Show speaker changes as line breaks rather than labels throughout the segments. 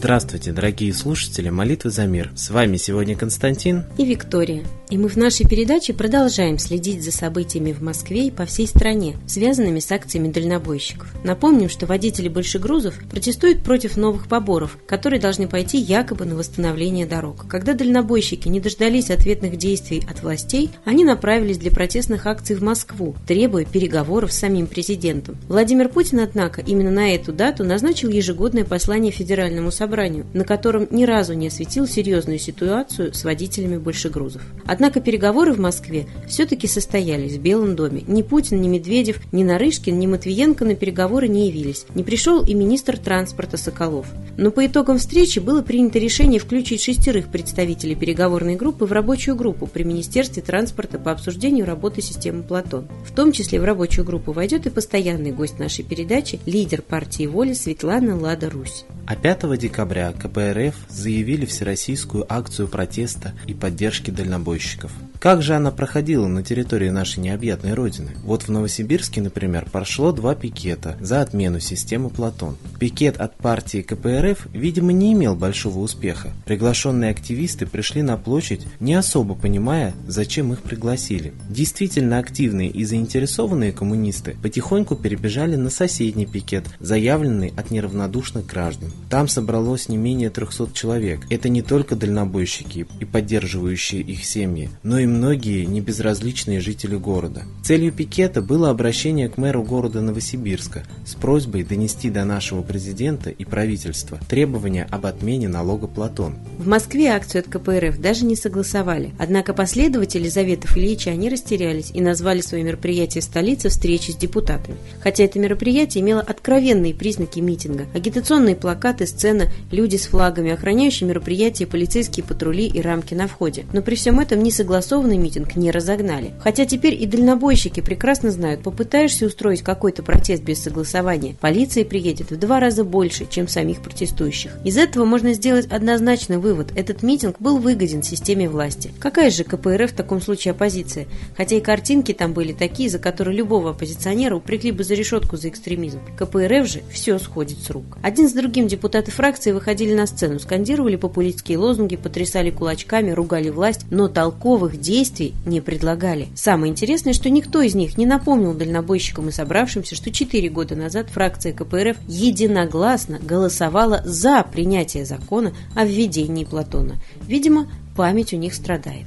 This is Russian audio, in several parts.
Здравствуйте, дорогие слушатели «Молитвы за мир». С вами сегодня Константин
и Виктория. И мы в нашей передаче продолжаем следить за событиями в Москве и по всей стране, связанными с акциями дальнобойщиков. Напомним, что водители большегрузов протестуют против новых поборов, которые должны пойти якобы на восстановление дорог. Когда дальнобойщики не дождались ответных действий от властей, они направились для протестных акций в Москву, требуя переговоров с самим президентом. Владимир Путин, однако, именно на эту дату назначил ежегодное послание Федеральному собранию, на котором ни разу не осветил серьезную ситуацию с водителями большегрузов. Однако переговоры в Москве все-таки состоялись в Белом доме. Ни Путин, ни Медведев, ни Нарышкин, ни Матвиенко на переговоры не явились. Не пришел и министр транспорта Соколов. Но по итогам встречи было принято решение включить шестерых представителей переговорной группы в рабочую группу при Министерстве транспорта по обсуждению работы системы Платон. В том числе в рабочую группу войдет и постоянный гость нашей передачи, лидер партии воли Светлана Лада Русь.
А 5 декабря КПРФ заявили всероссийскую акцию протеста и поддержки дальнобойщиков. Как же она проходила на территории нашей необъятной родины? Вот в Новосибирске, например, прошло два пикета за отмену системы Платон. Пикет от партии КПРФ, видимо, не имел большого успеха. Приглашенные активисты пришли на площадь, не особо понимая, зачем их пригласили. Действительно активные и заинтересованные коммунисты потихоньку перебежали на соседний пикет, заявленный от неравнодушных граждан. Там собралось не менее 300 человек. Это не только дальнобойщики и поддерживающие их семьи, но и многие небезразличные жители города. Целью пикета было обращение к мэру города Новосибирска с просьбой донести до нашего президента и правительства требования об отмене налога Платон.
В Москве акцию от КПРФ даже не согласовали. Однако последователи Заветов Ильича они растерялись и назвали свое мероприятие в столице встречи с депутатами. Хотя это мероприятие имело откровенные признаки митинга. Агитационные плакаты, сцена, люди с флагами, охраняющие мероприятие, полицейские патрули и рамки на входе. Но при всем этом не согласованы организованный митинг не разогнали. Хотя теперь и дальнобойщики прекрасно знают, попытаешься устроить какой-то протест без согласования, полиция приедет в два раза больше, чем самих протестующих. Из этого можно сделать однозначный вывод. Этот митинг был выгоден системе власти. Какая же КПРФ в таком случае оппозиция? Хотя и картинки там были такие, за которые любого оппозиционера упрекли бы за решетку за экстремизм. КПРФ же все сходит с рук. Один с другим депутаты фракции выходили на сцену, скандировали популистские лозунги, потрясали кулачками, ругали власть, но толковых действий действий не предлагали. Самое интересное, что никто из них не напомнил дальнобойщикам и собравшимся, что 4 года назад фракция КПРФ единогласно голосовала за принятие закона о введении Платона. Видимо, память у них страдает.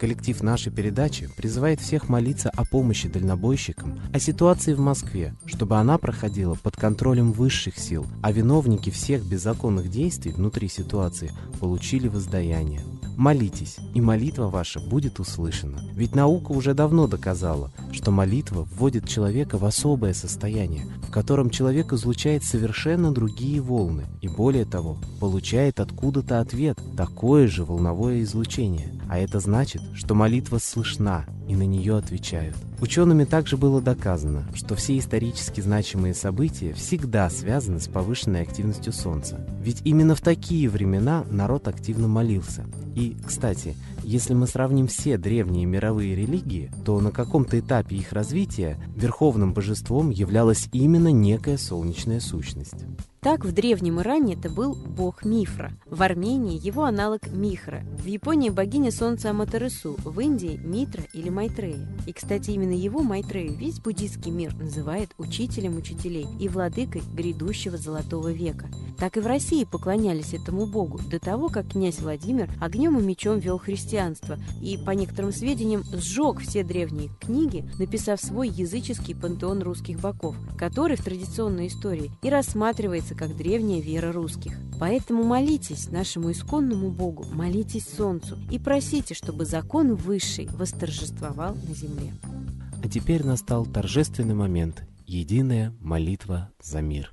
Коллектив нашей передачи призывает всех молиться о помощи дальнобойщикам, о ситуации в Москве, чтобы она проходила под контролем высших сил, а виновники всех беззаконных действий внутри ситуации получили воздаяние. Молитесь, и молитва ваша будет услышана. Ведь наука уже давно доказала, что молитва вводит человека в особое состояние, в котором человек излучает совершенно другие волны, и более того, получает откуда-то ответ, такое же волновое излучение. А это значит, что молитва слышна, и на нее отвечают. Учеными также было доказано, что все исторически значимые события всегда связаны с повышенной активностью Солнца. Ведь именно в такие времена народ активно молился. И, кстати, если мы сравним все древние мировые религии, то на каком-то этапе их развития верховным божеством являлась именно некая солнечная сущность.
Так в древнем Иране это был бог Мифра, в Армении его аналог Михра, в Японии богиня солнца Аматерасу, в Индии Митра или Майтрея. И, кстати, именно его Майтрею весь буддийский мир называет учителем учителей и владыкой грядущего золотого века. Так и в России поклонялись этому богу до того, как князь Владимир огнем и мечом вел христианство и, по некоторым сведениям, сжег все древние книги, написав свой языческий пантеон русских богов, который в традиционной истории и рассматривается воспринимается как древняя вера русских. Поэтому молитесь нашему исконному Богу, молитесь Солнцу и просите, чтобы закон высший восторжествовал на земле.
А теперь настал торжественный момент – единая молитва за мир.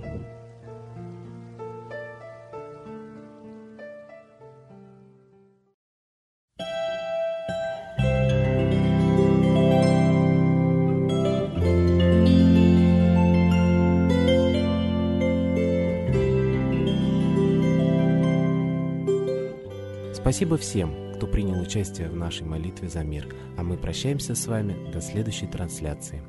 Спасибо всем, кто принял участие в нашей молитве за мир, а мы прощаемся с вами до следующей трансляции.